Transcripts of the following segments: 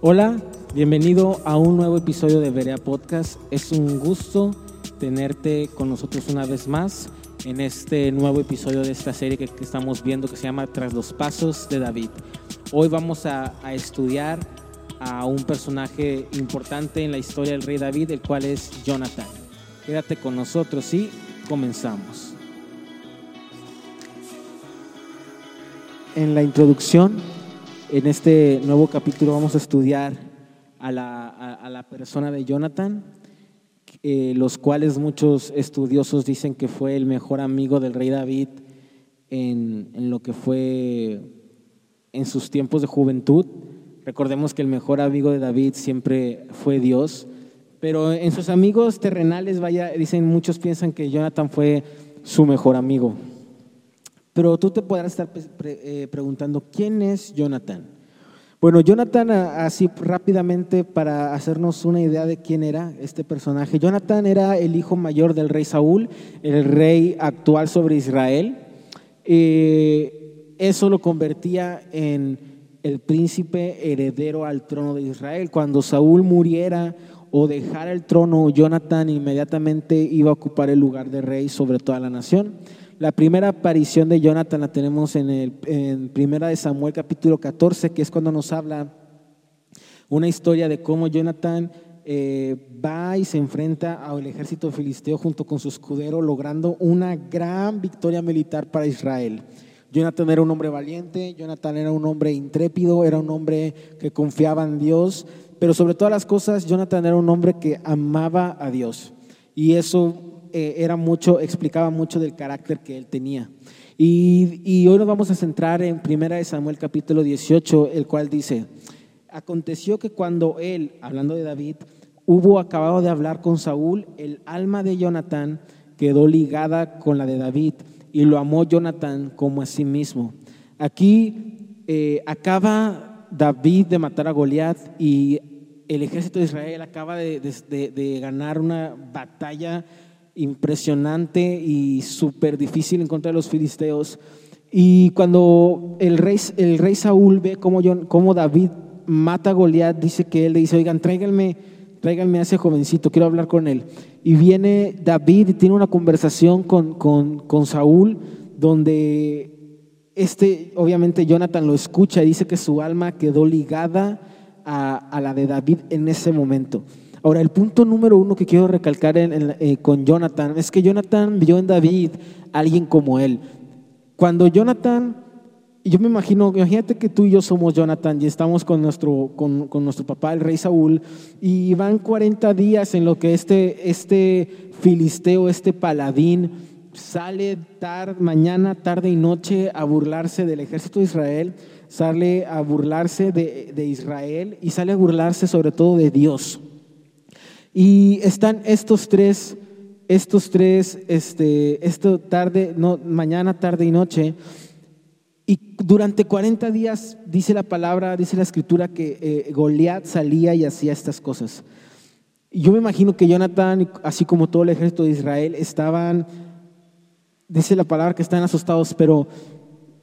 Hola, bienvenido a un nuevo episodio de Berea Podcast. Es un gusto tenerte con nosotros una vez más en este nuevo episodio de esta serie que, estamos viendo que se llama Tras los Pasos de David. Hoy vamos a, a estudiar a un personaje importante en la historia del rey David, el cual es Jonathan. Quédate con nosotros y comenzamos. En la introducción en este nuevo capítulo vamos a estudiar a la, persona de Jonathan, eh, los cuales muchos estudiosos dicen que fue el mejor amigo del rey David en, en lo que fue en sus tiempos de juventud. Recordemos que el mejor amigo de David siempre fue Dios, pero en sus amigos terrenales, vaya, dicen muchos piensan que Jonathan fue su mejor amigo. Pero tú te podrás estar eh, preguntando, ¿quién es Jonathan? Bueno, Jonathan, así rápidamente para hacernos una idea de quién era este personaje. Jonathan era el hijo mayor del rey Saúl, el rey actual sobre Israel. Eh, eso lo convertía en el príncipe heredero al trono de Israel. Cuando Saúl muriera o dejara el trono, Jonathan inmediatamente iba a ocupar el lugar de rey sobre toda la nación. La primera aparición de Jonathan la tenemos en, el, en Primera de Samuel capítulo 14, que es cuando nos habla una historia de cómo Jonathan eh, va y se enfrenta al ejército filisteo junto con su escudero, logrando una gran victoria militar para Israel. Jonathan era un hombre valiente, Jonathan era un hombre intrépido, era un hombre que confiaba en Dios, pero sobre todas las cosas, Jonathan era un hombre que amaba a Dios. Y eso eh, era mucho, explicaba mucho del carácter que él tenía. Y, hoy nos vamos a centrar en Primera de Samuel capítulo 18, el cual dice, aconteció que cuando él, hablando de David, hubo acabado de hablar con Saúl, el alma de Jonathan quedó ligada con la de David y lo amó Jonathan como a sí mismo. Aquí eh, acaba David de matar a Goliat y el ejército de Israel acaba de ganar una batalla impresionante y súper difícil en contra de los filisteos. Y cuando el rey, el rey Saúl ve cómo, David mata a Goliat, dice que él le dice, oigan, tráiganme, tráiganme a ese jovencito, quiero hablar con él. Y viene David y tiene una conversación con, con, con Saúl, donde este, obviamente Jonathan lo escucha y dice que su alma quedó ligada a, a la de David en ese momento. Ahora, el punto número uno que quiero recalcar eh, con Jonathan es que Jonathan vio en David a alguien como él. Cuando Jonathan, yo me imagino, imagínate que tú y yo somos Jonathan y estamos con nuestro, con, nuestro papá, el rey Saúl, y van 40 días en lo que este, este filisteo, este paladín, sale mañana, tarde y noche a burlarse del ejército de Israel, sale a burlarse de, de Israel y sale a burlarse sobre todo de Dios. Y están estos tres, estos tres, este, esto tarde, no, mañana, tarde y noche. Y durante 40 días dice la palabra, dice la escritura que eh, Goliat salía y hacía estas cosas. Yo me imagino que Jonathan, así como todo el ejército de Israel, estaban, dice la palabra que están asustados, pero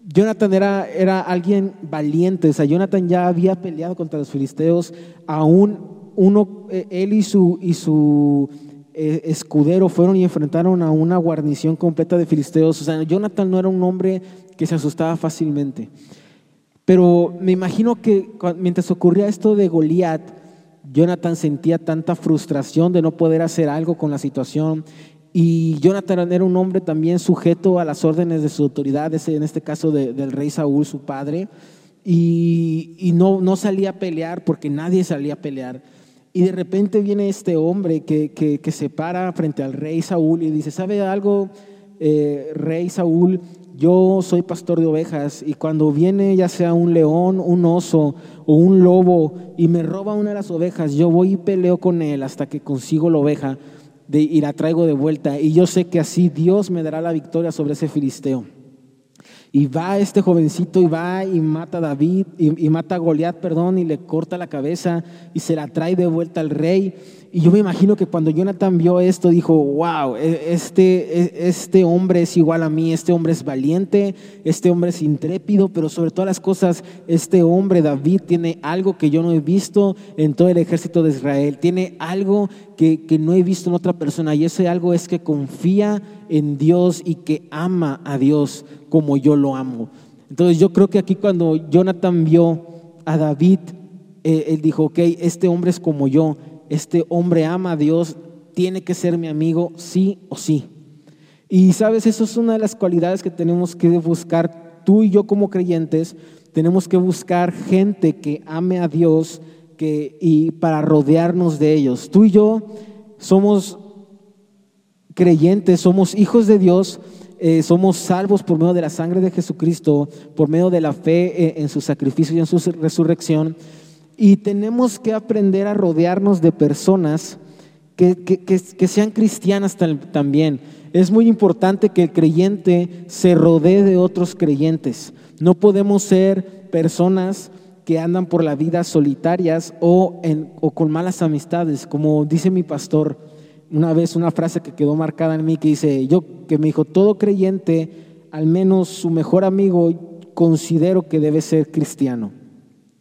Jonathan era, era alguien valiente, o sea, Jonathan ya había peleado contra los filisteos, aún uno, eh, él y su, y su eh, escudero fueron y enfrentaron a una guarnición completa de filisteos. O sea, Jonathan no era un hombre que se asustaba fácilmente. Pero me imagino que mientras ocurría esto de Goliat, Jonathan sentía tanta frustración de no poder hacer algo con la situación. Y Jonathan era un hombre también sujeto a las órdenes de sus autoridades, en este caso del rey Saúl, su padre. Y, y no, no salía a pelear porque nadie salía a pelear. Y de repente viene este hombre que, que, se para frente al rey Saúl y dice, ¿sabe algo, eh, rey Saúl? Yo soy pastor de ovejas y cuando viene ya sea un león, un oso o un lobo y me roba una de las ovejas, yo voy y peleo con él hasta que consigo la oveja de, y la traigo de vuelta. Y yo sé que así Dios me dará la victoria sobre ese filisteo. Y va este jovencito y va y mata a David, y, mata a Goliat, perdón, y le corta la cabeza y se la trae de vuelta al rey. Y yo me imagino que cuando Jonathan vio esto, dijo, wow, e, este, e, este hombre es igual a mí, este hombre es valiente, este hombre es intrépido, pero sobre todas las cosas, este hombre, David, tiene algo que yo no he visto en todo el ejército de Israel, tiene algo que, que no he visto en otra persona, y ese algo es que confía en Dios y que ama a Dios como yo lo amo. Entonces yo creo que aquí cuando Jonathan vio a David, eh, él dijo, ok, este hombre es como yo este hombre ama a Dios, tiene que ser mi amigo sí o sí. Y sabes, eso es una de las cualidades que tenemos que buscar tú y yo como creyentes. Tenemos que buscar gente que ame a Dios que, y para rodearnos de ellos. Tú y yo somos creyentes, somos hijos de Dios, eh, somos salvos por medio de la sangre de Jesucristo, por medio de la fe eh, en su sacrificio y en su resurrección. Y tenemos que aprender a rodearnos de personas que, que, sean cristianas también. Es muy importante que el creyente se rodee de otros creyentes. No podemos ser personas que andan por la vida solitarias o, en, o con malas amistades. Como dice mi pastor una vez, una frase que quedó marcada en mí que dice, yo que me dijo, todo creyente, al menos su mejor amigo, considero que debe ser cristiano.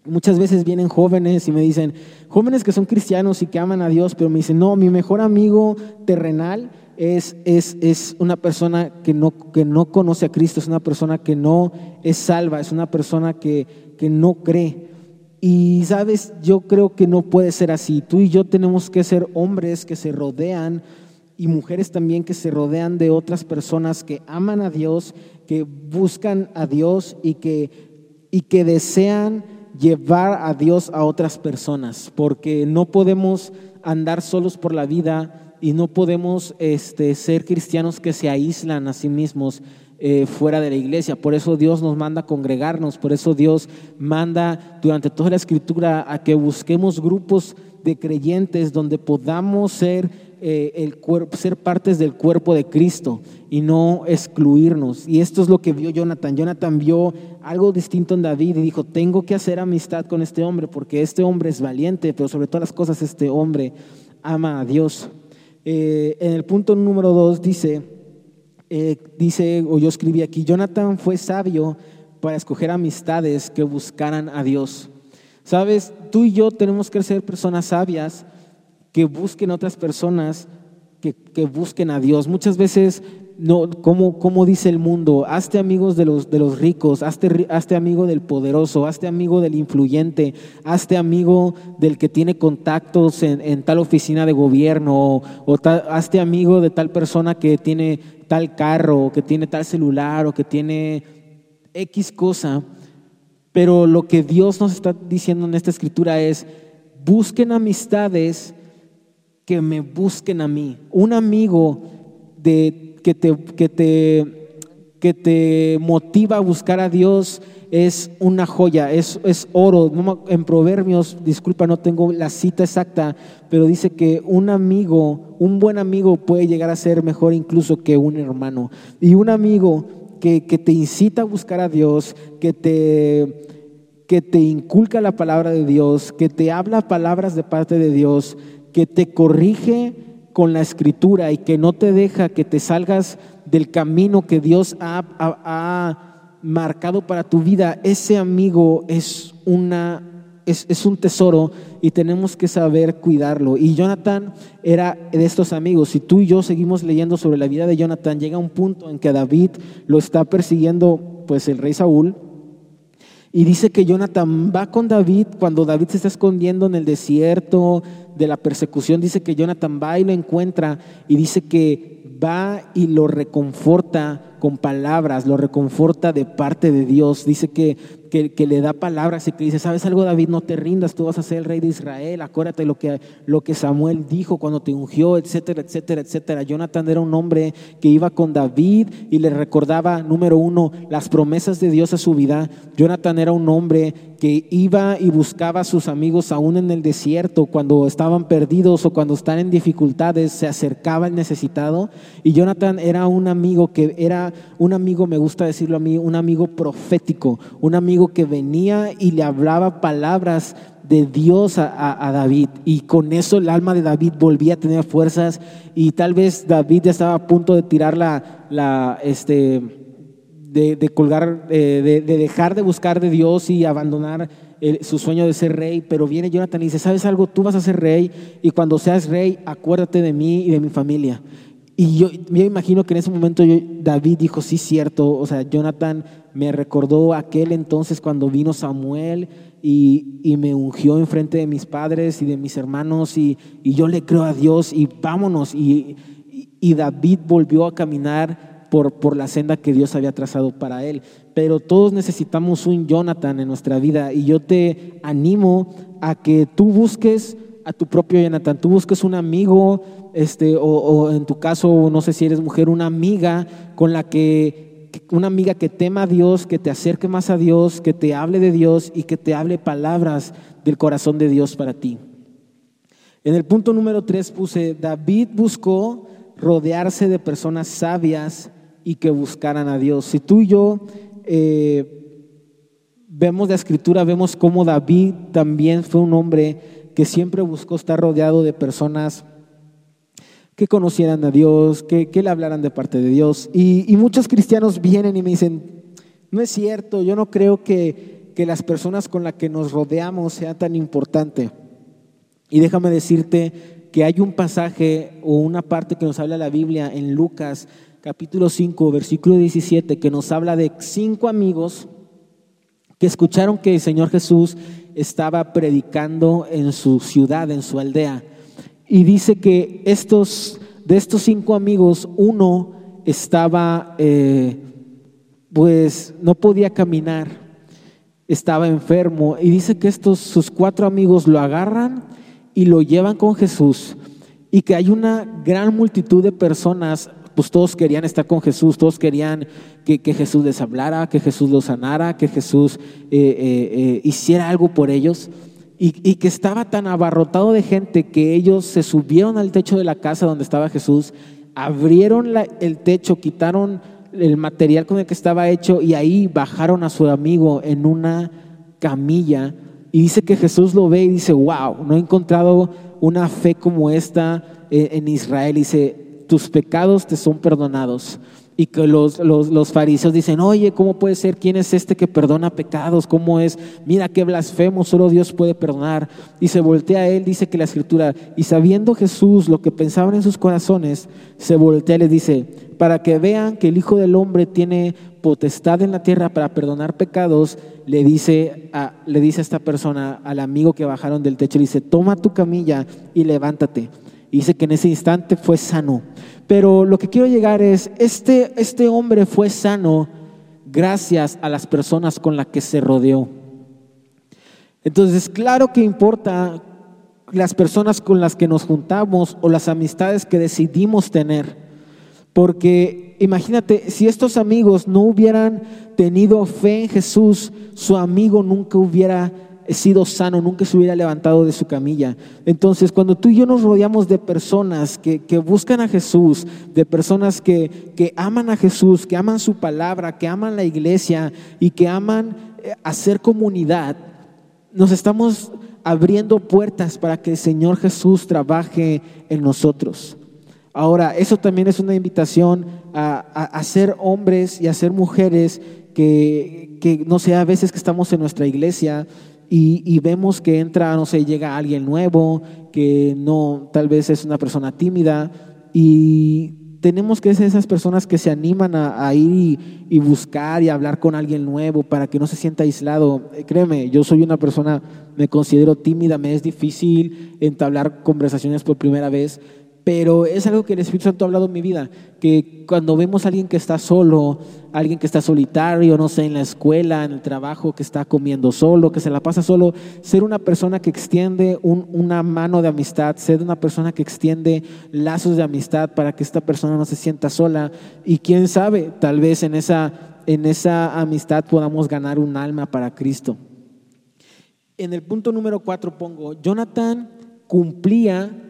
Muchas veces vienen jóvenes y me dicen, jóvenes que son cristianos y que aman a Dios, pero me dicen, no, mi mejor amigo terrenal es, es, es una persona que no, que no conoce a Cristo, es una persona que no es salva, es una persona que, que no cree. Y sabes, yo creo que no puede ser así. Tú y yo tenemos que ser hombres que se rodean y mujeres también que se rodean de otras personas que aman a Dios, que buscan a Dios y que, y que desean llevar a Dios a otras personas, porque no podemos andar solos por la vida y no podemos este, ser cristianos que se aíslan a sí mismos eh, fuera de la iglesia. Por eso Dios nos manda a congregarnos, por eso Dios manda durante toda la escritura a que busquemos grupos de creyentes donde podamos ser eh, el cuerpo, ser partes del cuerpo de Cristo y no excluirnos. Y esto es lo que vio Jonathan. Jonathan vio algo distinto en David y dijo, tengo que hacer amistad con este hombre porque este hombre es valiente, pero sobre todas las cosas este hombre ama a Dios. Eh, en el punto número dos dice, eh, dice, o yo escribí aquí, Jonathan fue sabio para escoger amistades que buscaran a Dios. Sabes, tú y yo tenemos que ser personas sabias que busquen otras personas, que, que busquen a Dios. Muchas veces, no, como, dice el mundo, hazte amigos de los, de los ricos, hazte, hazte amigo del poderoso, hazte amigo del influyente, hazte amigo del que tiene contactos en, en tal oficina de gobierno, o, o hazte amigo de tal persona que tiene tal carro, o que tiene tal celular, o que tiene X cosa. Pero lo que Dios nos está diciendo en esta escritura es, busquen amistades que me busquen a mí. Un amigo de, que, te, que, te, que te motiva a buscar a Dios es una joya, es, es oro. En Proverbios, disculpa, no tengo la cita exacta, pero dice que un amigo, un buen amigo puede llegar a ser mejor incluso que un hermano. Y un amigo que, que te incita a buscar a Dios, que te, que te inculca la palabra de Dios, que te habla palabras de parte de Dios, que te corrige con la escritura y que no te deja que te salgas del camino que Dios ha, marcado para tu vida, ese amigo es, una, es, es, un tesoro y tenemos que saber cuidarlo. Y Jonathan era de estos amigos. Si tú y yo seguimos leyendo sobre la vida de Jonathan, llega un punto en que David lo está persiguiendo pues el rey Saúl y dice que Jonathan va con David cuando David se está escondiendo en el desierto de la persecución. Dice que Jonathan va y lo encuentra y dice que va y lo reconforta con palabras, lo reconforta de parte de Dios. Dice que, que, le da palabras y que dice, ¿sabes algo David? No te rindas, tú vas a ser el rey de Israel. Acuérdate lo que, lo que Samuel dijo cuando te ungió, etcétera, etcétera, etcétera. Jonathan era un hombre que iba con David y le recordaba, número uno, las promesas de Dios a su vida. Jonathan era un hombre que iba y buscaba a sus amigos aún en el desierto, cuando estaban perdidos o cuando están en dificultades, se acercaba al necesitado. Y Jonathan era un amigo que era un amigo, me gusta decirlo a mí, un amigo profético, un amigo que venía y le hablaba palabras de Dios a, David y con eso el alma de David volvía a tener fuerzas y tal vez David ya estaba a punto de tirar la, la este, de, colgar, de, dejar de buscar de Dios y abandonar su sueño de ser rey, pero viene Jonathan y dice, ¿sabes algo? Tú vas a ser rey y cuando seas rey, acuérdate de mí y de mi familia. Y yo me imagino que en ese momento David dijo, sí, cierto, o sea, Jonathan me recordó aquel entonces cuando vino Samuel y, me ungió enfrente de mis padres y de mis hermanos y, yo le creo a Dios y vámonos. Y, y David volvió a caminar por, por la senda que Dios había trazado para él. Pero todos necesitamos un Jonathan en nuestra vida y yo te animo a que tú busques a tu propio Jonathan, tú busques un amigo, este, o, en tu caso, no sé si eres mujer, una amiga con la que una amiga que tema a Dios, que te acerque más a Dios, que te hable de Dios y que te hable palabras del corazón de Dios para ti. En el punto número tres puse, David buscó rodearse de personas sabias y que buscaran a Dios. Si tú y yo eh, vemos la escritura, vemos cómo David también fue un hombre que siempre buscó estar rodeado de personas que conocieran a Dios, que, le hablaran de parte de Dios. Y, muchos cristianos vienen y me dicen, no es cierto, yo no creo que, que las personas con las que nos rodeamos sean tan importante. Y déjame decirte que hay un pasaje o una parte que nos habla la Biblia en Lucas capítulo 5, versículo 17, que nos habla de cinco amigos que escucharon que el Señor Jesús estaba predicando en su ciudad, en su aldea. Y dice que estos, de estos cinco amigos, uno estaba, eh, pues no podía caminar, estaba enfermo. Y dice que estos, sus cuatro amigos lo agarran y lo llevan con Jesús. Y que hay una gran multitud de personas, pues todos querían estar con Jesús, todos querían que, Jesús les hablara, que Jesús los sanara, que Jesús eh, eh, hiciera algo por ellos y, que estaba tan abarrotado de gente que ellos se subieron al techo de la casa donde estaba Jesús, abrieron el techo, quitaron el material con el que estaba hecho y ahí bajaron a su amigo en una camilla. Y dice que Jesús lo ve y dice, wow, no he encontrado una fe como esta eh, en Israel. Dice, tus pecados te son perdonados y que los, los, fariseos dicen, oye, ¿cómo puede ser? ¿Quién es este que perdona pecados? ¿Cómo es? Mira qué blasfemo, solo Dios puede perdonar. Y se voltea a él, dice que la escritura, y sabiendo Jesús lo que pensaban en sus corazones, se voltea y le dice, para que vean que el Hijo del Hombre tiene potestad en la tierra para perdonar pecados, le dice a, le dice a esta persona, al amigo que bajaron del techo, le dice, toma tu camilla y levántate. Dice que en ese instante fue sano. Pero lo que quiero llegar es, este, este hombre fue sano gracias a las personas con las que se rodeó. Entonces, claro que importa las personas con las que nos juntamos o las amistades que decidimos tener. Porque imagínate, si estos amigos no hubieran tenido fe en Jesús, su amigo nunca hubiera sido sano, nunca se hubiera levantado de su camilla. Entonces, cuando tú y yo nos rodeamos de personas que, buscan a Jesús, de personas que, que, aman a Jesús, que aman su palabra, que aman la iglesia y que aman eh, hacer comunidad, nos estamos abriendo puertas para que el Señor Jesús trabaje en nosotros. Ahora, eso también es una invitación a, a, ser hombres y a ser mujeres que, que, no sé, a veces que estamos en nuestra iglesia, y, vemos que entra, no sé, llega alguien nuevo, que no, tal vez es una persona tímida y tenemos que ser esas personas que se animan a, ir y, buscar y hablar con alguien nuevo para que no se sienta aislado. Créeme, yo soy una persona, me considero tímida, me es difícil entablar conversaciones por primera vez, pero es algo que el Espíritu Santo ha hablado en mi vida, que cuando vemos a alguien que está solo, alguien que está solitario, no sé, en la escuela, en el trabajo, que está comiendo solo, que se la pasa solo, ser una persona que extiende una mano de amistad, ser una persona que extiende lazos de amistad para que esta persona no se sienta sola y quién sabe, tal vez en esa, en esa amistad podamos ganar un alma para Cristo. En el punto número cuatro pongo, Jonathan cumplía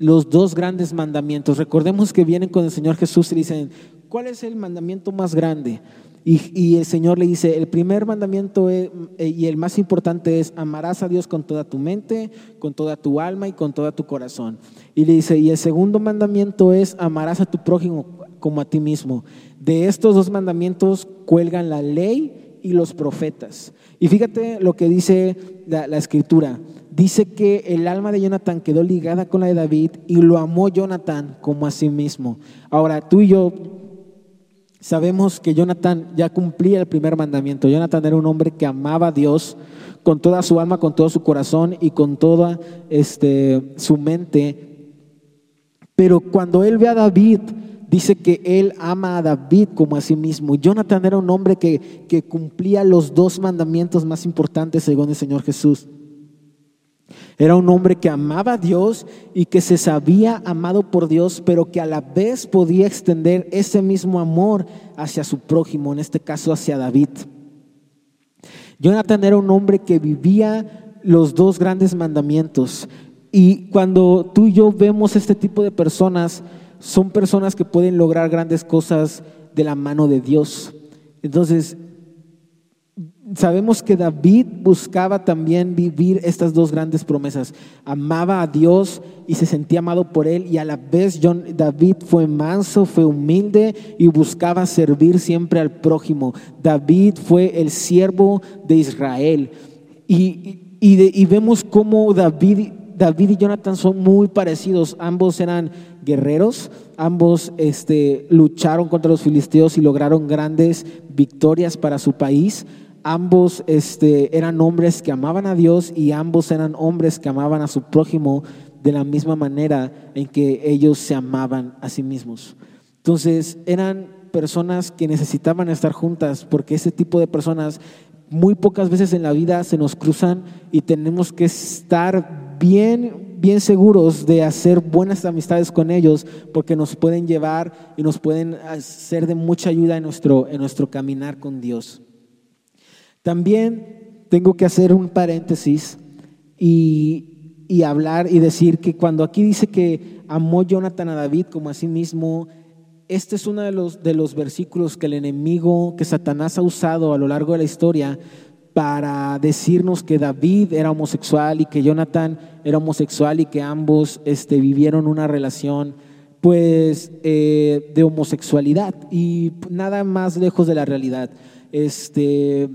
los dos grandes mandamientos. Recordemos que vienen con el Señor Jesús y dicen, ¿cuál es el mandamiento más grande? Y, el Señor le dice, el primer mandamiento eh, y el más importante es, amarás a Dios con toda tu mente, con toda tu alma y con todo tu corazón. Y le dice, y el segundo mandamiento es, amarás a tu prójimo como a ti mismo. De estos dos mandamientos cuelgan la ley y los profetas. Y fíjate lo que dice la escritura. Dice que el alma de Jonathan quedó ligada con la de David y lo amó Jonathan como a sí mismo. Ahora, tú y yo Sabemos que Jonathan ya cumplía el primer mandamiento. Jonathan era un hombre que amaba a Dios con toda su alma, con todo su corazón y con toda este, su mente. Pero cuando él ve a David, dice que él ama a David como a sí mismo. Jonathan era un hombre que, que cumplía los dos mandamientos más importantes según el Señor Jesús. Era un hombre que amaba a Dios y que se sabía amado por Dios, pero que a la vez podía extender ese mismo amor hacia su prójimo, en este caso hacia David. Jonathan era un hombre que vivía los dos grandes mandamientos. Y cuando tú y yo vemos este tipo de personas, son personas que pueden lograr grandes cosas de la mano de Dios. Entonces, sabemos que David buscaba también vivir estas dos grandes promesas. Amaba a Dios y se sentía amado por él y a la vez David fue manso, fue humilde y buscaba servir siempre al prójimo. David fue el siervo de Israel. Y, vemos cómo David, David y Jonathan son muy parecidos. Ambos eran guerreros, ambos este, lucharon contra los filisteos y lograron grandes victorias para su país. Ambos este, eran hombres que amaban a Dios y ambos eran hombres que amaban a su prójimo de la misma manera en que ellos se amaban a sí mismos. Entonces eran personas que necesitaban estar juntas porque ese tipo de personas muy pocas veces en la vida se nos cruzan y tenemos que estar bien, bien seguros de hacer buenas amistades con ellos porque nos pueden llevar y nos pueden ser de mucha ayuda en nuestro, en nuestro caminar con Dios. También tengo que hacer un paréntesis y, hablar y decir que cuando aquí dice que amó Jonathan a David como a sí mismo, este es uno de los, versículos que el enemigo, que Satanás ha usado a lo largo de la historia para decirnos que David era homosexual y que Jonathan era homosexual y que ambos este, vivieron una relación pues eh, de homosexualidad y nada más lejos de la realidad. Este,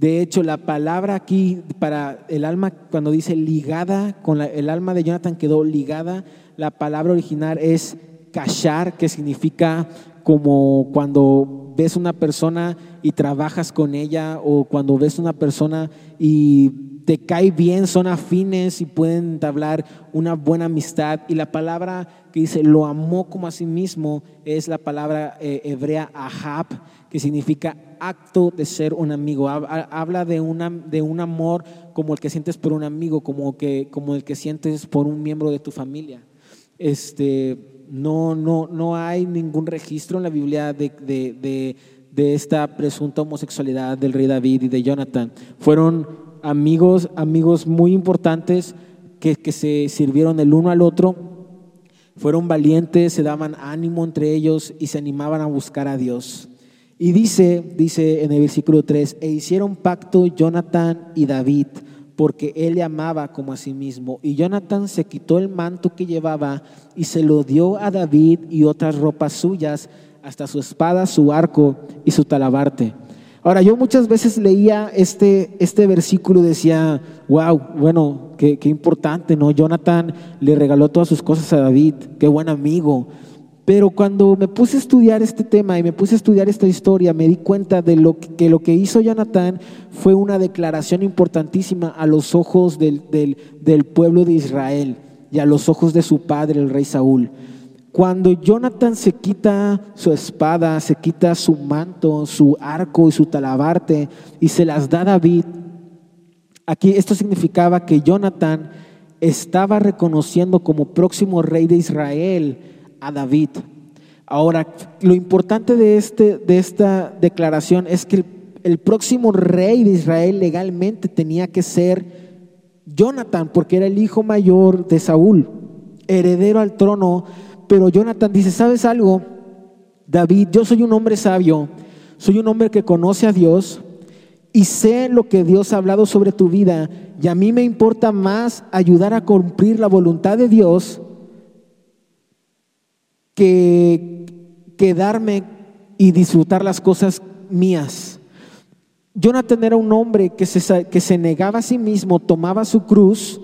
de hecho, la palabra aquí para el alma, cuando dice ligada, con el alma de Jonathan quedó ligada, la palabra original es cachar, que significa como cuando ves una persona y trabajas con ella o cuando ves una persona y te cae bien, son afines y pueden entablar una buena amistad. Y la palabra que dice lo amó como a sí mismo es la palabra eh, hebrea ahab, que significa acto de ser un amigo. Habla de, una, de un amor como el que sientes por un amigo, como, que, como el que sientes por un miembro de tu familia. Este, no, no, no hay ningún registro en la Biblia de, de, de, esta presunta homosexualidad del rey David y de Jonathan. Fueron amigos, amigos muy importantes que, que se sirvieron el uno al otro. Fueron valientes, se daban ánimo entre ellos y se animaban a buscar a Dios. Y dice, dice en el versículo 3, e hicieron pacto Jonathan y David, porque él le amaba como a sí mismo. Y Jonathan se quitó el manto que llevaba y se lo dio a David y otras ropas suyas, hasta su espada, su arco y su talabarte. Ahora, yo muchas veces leía este, este versículo y decía, wow, bueno, qué, qué importante, ¿no? Jonathan le regaló todas sus cosas a David, qué buen amigo. Pero cuando me puse a estudiar este tema y me puse a estudiar esta historia, me di cuenta de lo que, lo que hizo Jonathan fue una declaración importantísima a los ojos del, del pueblo de Israel y a los ojos de su padre, el rey Saúl. Cuando Jonathan se quita su espada, se quita su manto, su arco y su talabarte y se las da a David, aquí esto significaba que Jonathan estaba reconociendo como próximo rey de Israel a David. Ahora, lo importante de, este, de esta declaración es que el, próximo rey de Israel legalmente tenía que ser Jonathan, porque era el hijo mayor de Saúl, heredero al trono, pero Jonathan dice, ¿sabes algo? David, yo soy un hombre sabio, soy un hombre que conoce a Dios y sé lo que Dios ha hablado sobre tu vida y a mí me importa más ayudar a cumplir la voluntad de Dios que quedarme y disfrutar las cosas mías. Jonathan era un hombre que se, que se negaba a sí mismo, tomaba su cruz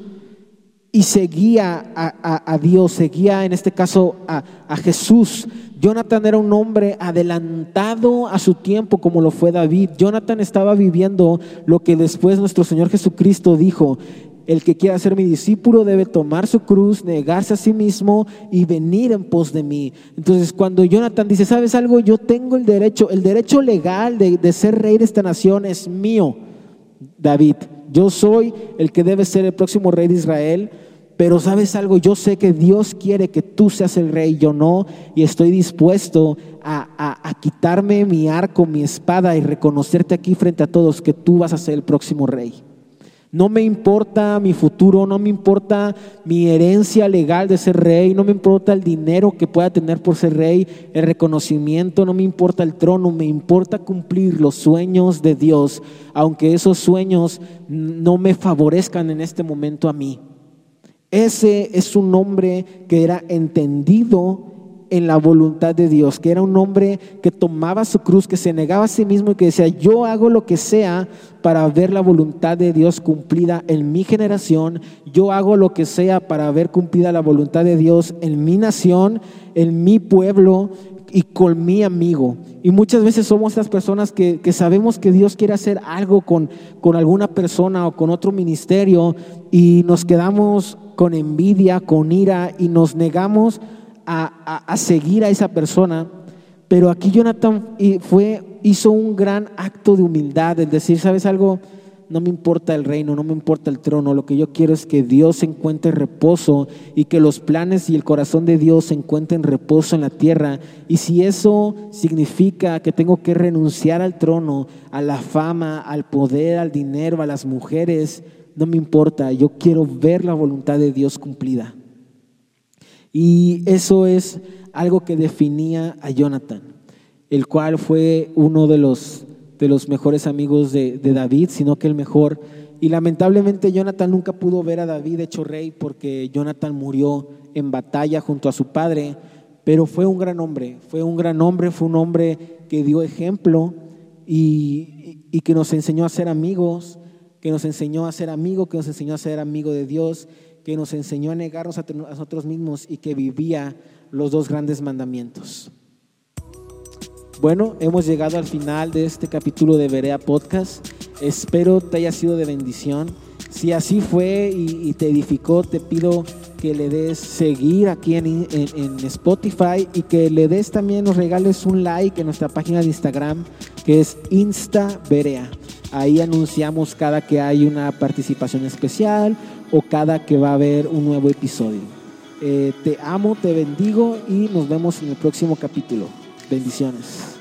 y seguía a, Dios, seguía en este caso a, a Jesús. Jonathan era un hombre adelantado a su tiempo como lo fue David. Jonathan estaba viviendo lo que después nuestro Señor Jesucristo dijo. El que quiera ser mi discípulo debe tomar su cruz, negarse a sí mismo y venir en pos de mí. Entonces cuando Jonathan dice, ¿sabes algo? Yo tengo el derecho, el derecho legal de, de ser rey de esta nación es mío, David. Yo soy el que debe ser el próximo rey de Israel. Pero sabes algo, yo sé que Dios quiere que tú seas el rey, yo no, y estoy dispuesto a, a, quitarme mi arco, mi espada y reconocerte aquí frente a todos que tú vas a ser el próximo rey. No me importa mi futuro, no me importa mi herencia legal de ser rey, no me importa el dinero que pueda tener por ser rey, el reconocimiento, no me importa el trono, me importa cumplir los sueños de Dios, aunque esos sueños no me favorezcan en este momento a mí. Ese es un hombre que era entendido en la voluntad de Dios, que era un hombre que tomaba su cruz, que se negaba a sí mismo y que decía, yo hago lo que sea para ver la voluntad de Dios cumplida en mi generación, yo hago lo que sea para ver cumplida la voluntad de Dios en mi nación, en mi pueblo y con mi amigo. Y muchas veces somos esas personas que, sabemos que Dios quiere hacer algo con, con alguna persona o con otro ministerio y nos quedamos con envidia, con ira y nos negamos a, seguir a esa persona. Pero aquí Jonathan fue, hizo un gran acto de humildad, en decir, ¿sabes algo? No me importa el reino, no me importa el trono, lo que yo quiero es que Dios encuentre reposo y que los planes y el corazón de Dios encuentren reposo en la tierra. Y si eso significa que tengo que renunciar al trono, a la fama, al poder, al dinero, a las mujeres, no me importa, yo quiero ver la voluntad de Dios cumplida. Y eso es algo que definía a Jonathan, el cual fue uno de los, de los mejores amigos de, de David, sino que el mejor. Y lamentablemente Jonathan nunca pudo ver a David hecho rey porque Jonathan murió en batalla junto a su padre, pero fue un gran hombre, fue un gran hombre, fue un hombre que dio ejemplo y, y que nos enseñó a ser amigos que nos enseñó a ser amigo, que nos enseñó a ser amigo de Dios, que nos enseñó a negarnos a nosotros mismos y que vivía los dos grandes mandamientos. Bueno, hemos llegado al final de este capítulo de Berea Podcast. Espero te haya sido de bendición. Si así fue y, te edificó, te pido que le des seguir aquí en, en, Spotify y que le des también, nos regales un like en nuestra página de Instagram que es Insta Berea. Ahí anunciamos cada que hay una participación especial o cada que va a haber un nuevo episodio. Eh, te amo, te bendigo y nos vemos en el próximo capítulo. Bendiciones.